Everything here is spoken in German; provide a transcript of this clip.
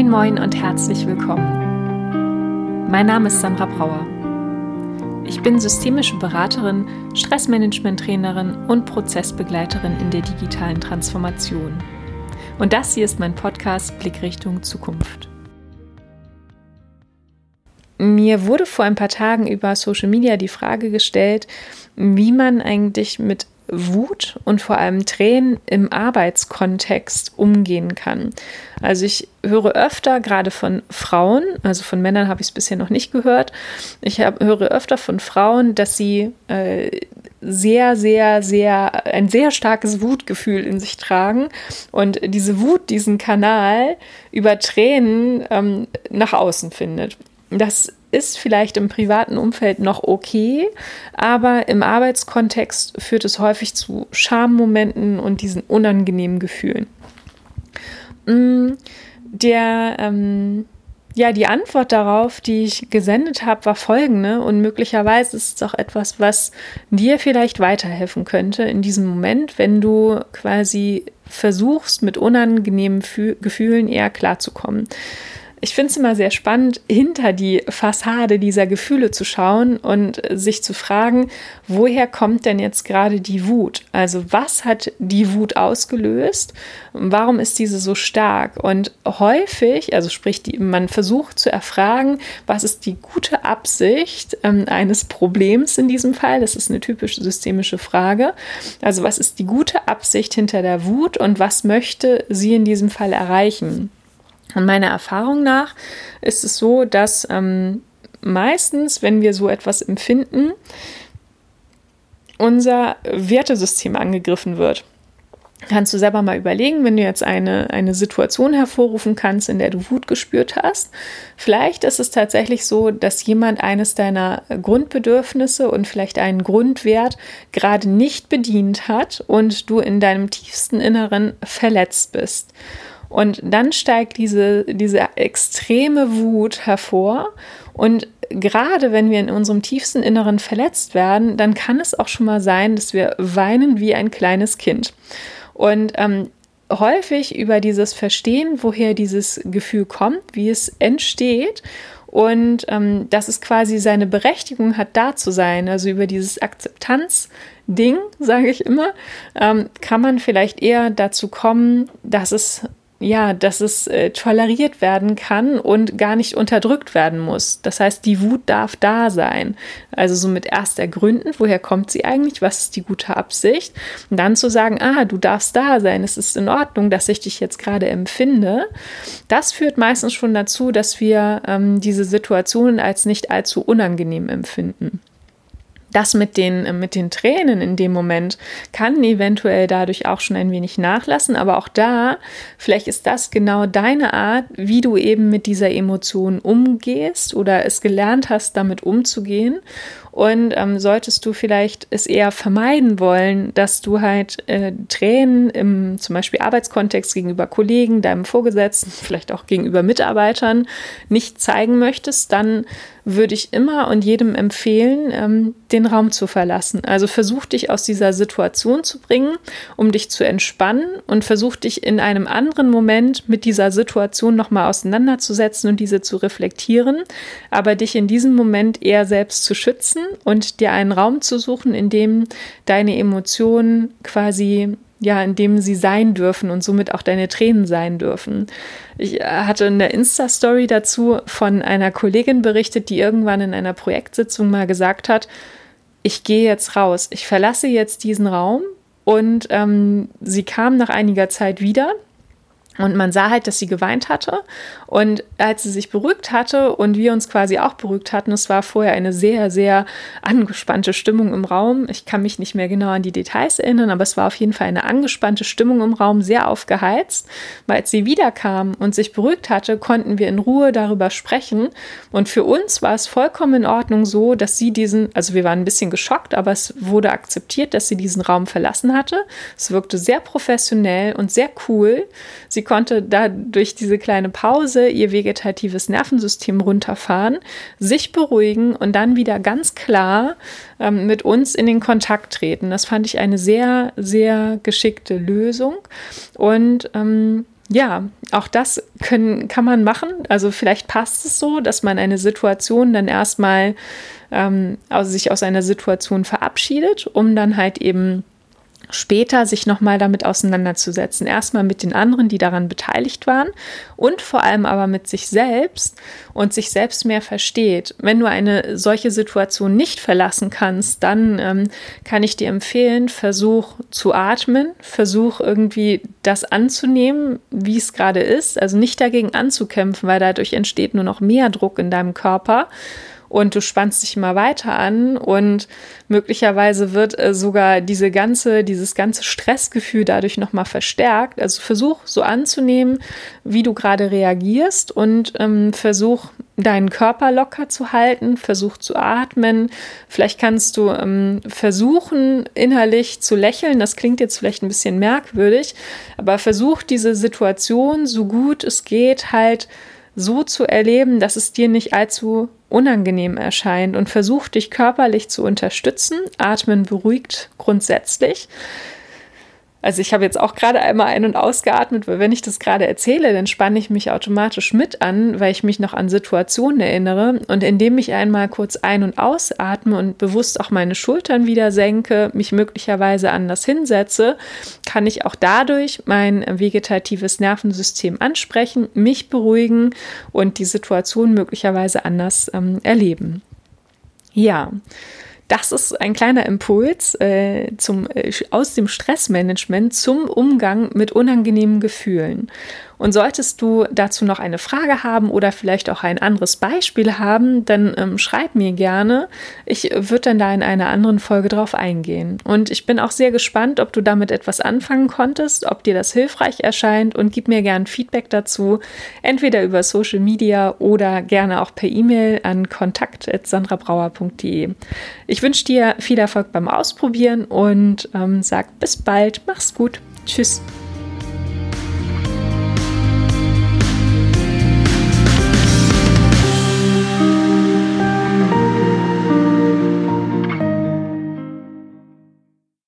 Moin, moin und herzlich willkommen. Mein Name ist Sandra Brauer. Ich bin systemische Beraterin, Stressmanagement-Trainerin und Prozessbegleiterin in der digitalen Transformation. Und das hier ist mein Podcast Blickrichtung Zukunft. Mir wurde vor ein paar Tagen über Social Media die Frage gestellt, wie man eigentlich mit Wut und vor allem Tränen im Arbeitskontext umgehen kann. Also ich höre öfter gerade von Frauen, also von Männern habe ich es bisher noch nicht gehört, ich hab, höre öfter von Frauen, dass sie äh, sehr, sehr, sehr, ein sehr starkes Wutgefühl in sich tragen und diese Wut, diesen Kanal über Tränen ähm, nach außen findet. Das ist vielleicht im privaten Umfeld noch okay, aber im Arbeitskontext führt es häufig zu Schammomenten und diesen unangenehmen Gefühlen. Mm, der, ähm, ja, die Antwort darauf, die ich gesendet habe, war folgende und möglicherweise ist es auch etwas, was dir vielleicht weiterhelfen könnte in diesem Moment, wenn du quasi versuchst, mit unangenehmen Fü Gefühlen eher klarzukommen ich finde es immer sehr spannend, hinter die Fassade dieser Gefühle zu schauen und sich zu fragen, woher kommt denn jetzt gerade die Wut? Also was hat die Wut ausgelöst? Warum ist diese so stark? Und häufig, also sprich, die, man versucht zu erfragen, was ist die gute Absicht ähm, eines Problems in diesem Fall? Das ist eine typische systemische Frage. Also was ist die gute Absicht hinter der Wut und was möchte sie in diesem Fall erreichen? Und meiner Erfahrung nach ist es so, dass ähm, meistens, wenn wir so etwas empfinden, unser Wertesystem angegriffen wird. Kannst du selber mal überlegen, wenn du jetzt eine, eine Situation hervorrufen kannst, in der du Wut gespürt hast. Vielleicht ist es tatsächlich so, dass jemand eines deiner Grundbedürfnisse und vielleicht einen Grundwert gerade nicht bedient hat und du in deinem tiefsten Inneren verletzt bist. Und dann steigt diese, diese extreme Wut hervor. Und gerade wenn wir in unserem tiefsten Inneren verletzt werden, dann kann es auch schon mal sein, dass wir weinen wie ein kleines Kind. Und ähm, häufig über dieses Verstehen, woher dieses Gefühl kommt, wie es entsteht und ähm, dass es quasi seine Berechtigung hat, da zu sein. Also über dieses Akzeptanz-Ding, sage ich immer, ähm, kann man vielleicht eher dazu kommen, dass es ja, dass es äh, toleriert werden kann und gar nicht unterdrückt werden muss. Das heißt, die Wut darf da sein. Also so mit erst ergründen, woher kommt sie eigentlich, was ist die gute Absicht und dann zu sagen, ah, du darfst da sein, es ist in Ordnung, dass ich dich jetzt gerade empfinde. Das führt meistens schon dazu, dass wir ähm, diese Situationen als nicht allzu unangenehm empfinden das mit den, äh, mit den Tränen in dem Moment kann eventuell dadurch auch schon ein wenig nachlassen, aber auch da, vielleicht ist das genau deine Art, wie du eben mit dieser Emotion umgehst oder es gelernt hast, damit umzugehen. Und ähm, solltest du vielleicht es eher vermeiden wollen, dass du halt äh, Tränen im zum Beispiel Arbeitskontext gegenüber Kollegen, deinem Vorgesetzten, vielleicht auch gegenüber Mitarbeitern nicht zeigen möchtest, dann würde ich immer und jedem empfehlen, ähm, den Raum zu verlassen. Also versuch dich aus dieser Situation zu bringen, um dich zu entspannen und versuch dich in einem anderen Moment mit dieser Situation nochmal auseinanderzusetzen und diese zu reflektieren, aber dich in diesem Moment eher selbst zu schützen und dir einen Raum zu suchen, in dem deine Emotionen quasi ja, in dem sie sein dürfen und somit auch deine Tränen sein dürfen. Ich äh, hatte in der Insta-Story dazu von einer Kollegin berichtet, die irgendwann in einer Projektsitzung mal gesagt hat, ich gehe jetzt raus, ich verlasse jetzt diesen Raum und ähm, sie kam nach einiger Zeit wieder und man sah halt, dass sie geweint hatte. Und als sie sich beruhigt hatte und wir uns quasi auch beruhigt hatten, es war vorher eine sehr, sehr angespannte Stimmung im Raum. Ich kann mich nicht mehr genau an die Details erinnern, aber es war auf jeden Fall eine angespannte Stimmung im Raum, sehr aufgeheizt. Weil als sie wiederkam und sich beruhigt hatte, konnten wir in Ruhe darüber sprechen. Und für uns war es vollkommen in Ordnung so, dass sie diesen, also wir waren ein bisschen geschockt, aber es wurde akzeptiert, dass sie diesen Raum verlassen hatte. Es wirkte sehr professionell und sehr cool. Sie konnte da durch diese kleine Pause ihr vegetatives Nervensystem runterfahren, sich beruhigen und dann wieder ganz klar ähm, mit uns in den Kontakt treten. Das fand ich eine sehr, sehr geschickte Lösung. Und ähm, ja, auch das können, kann man machen. Also vielleicht passt es so, dass man eine Situation dann erstmal ähm, also sich aus einer Situation verabschiedet, um dann halt eben später sich nochmal damit auseinanderzusetzen. Erstmal mit den anderen, die daran beteiligt waren und vor allem aber mit sich selbst und sich selbst mehr versteht. Wenn du eine solche Situation nicht verlassen kannst, dann ähm, kann ich dir empfehlen, versuch zu atmen, versuch irgendwie das anzunehmen, wie es gerade ist, also nicht dagegen anzukämpfen, weil dadurch entsteht nur noch mehr Druck in deinem Körper und du spannst dich immer weiter an und möglicherweise wird äh, sogar diese ganze, dieses ganze Stressgefühl dadurch nochmal verstärkt. Also versuch so anzunehmen, wie du gerade reagierst und ähm, versuch deinen Körper locker zu halten, versuch zu atmen. Vielleicht kannst du ähm, versuchen, innerlich zu lächeln. Das klingt jetzt vielleicht ein bisschen merkwürdig, aber versuch diese Situation so gut es geht halt so zu erleben, dass es dir nicht allzu unangenehm erscheint und versuch dich körperlich zu unterstützen. Atmen beruhigt grundsätzlich. Also ich habe jetzt auch gerade einmal ein- und ausgeatmet, weil wenn ich das gerade erzähle, dann spanne ich mich automatisch mit an, weil ich mich noch an Situationen erinnere. Und indem ich einmal kurz ein- und ausatme und bewusst auch meine Schultern wieder senke, mich möglicherweise anders hinsetze, kann ich auch dadurch mein vegetatives Nervensystem ansprechen, mich beruhigen und die Situation möglicherweise anders ähm, erleben. Ja. Das ist ein kleiner Impuls äh, zum, äh, aus dem Stressmanagement zum Umgang mit unangenehmen Gefühlen. Und solltest du dazu noch eine Frage haben oder vielleicht auch ein anderes Beispiel haben, dann ähm, schreib mir gerne. Ich würde dann da in einer anderen Folge drauf eingehen. Und ich bin auch sehr gespannt, ob du damit etwas anfangen konntest, ob dir das hilfreich erscheint und gib mir gerne Feedback dazu, entweder über Social Media oder gerne auch per E-Mail an kontakt.sandrabrauer.de. Ich wünsche dir viel Erfolg beim Ausprobieren und ähm, sag bis bald. Mach's gut. Tschüss.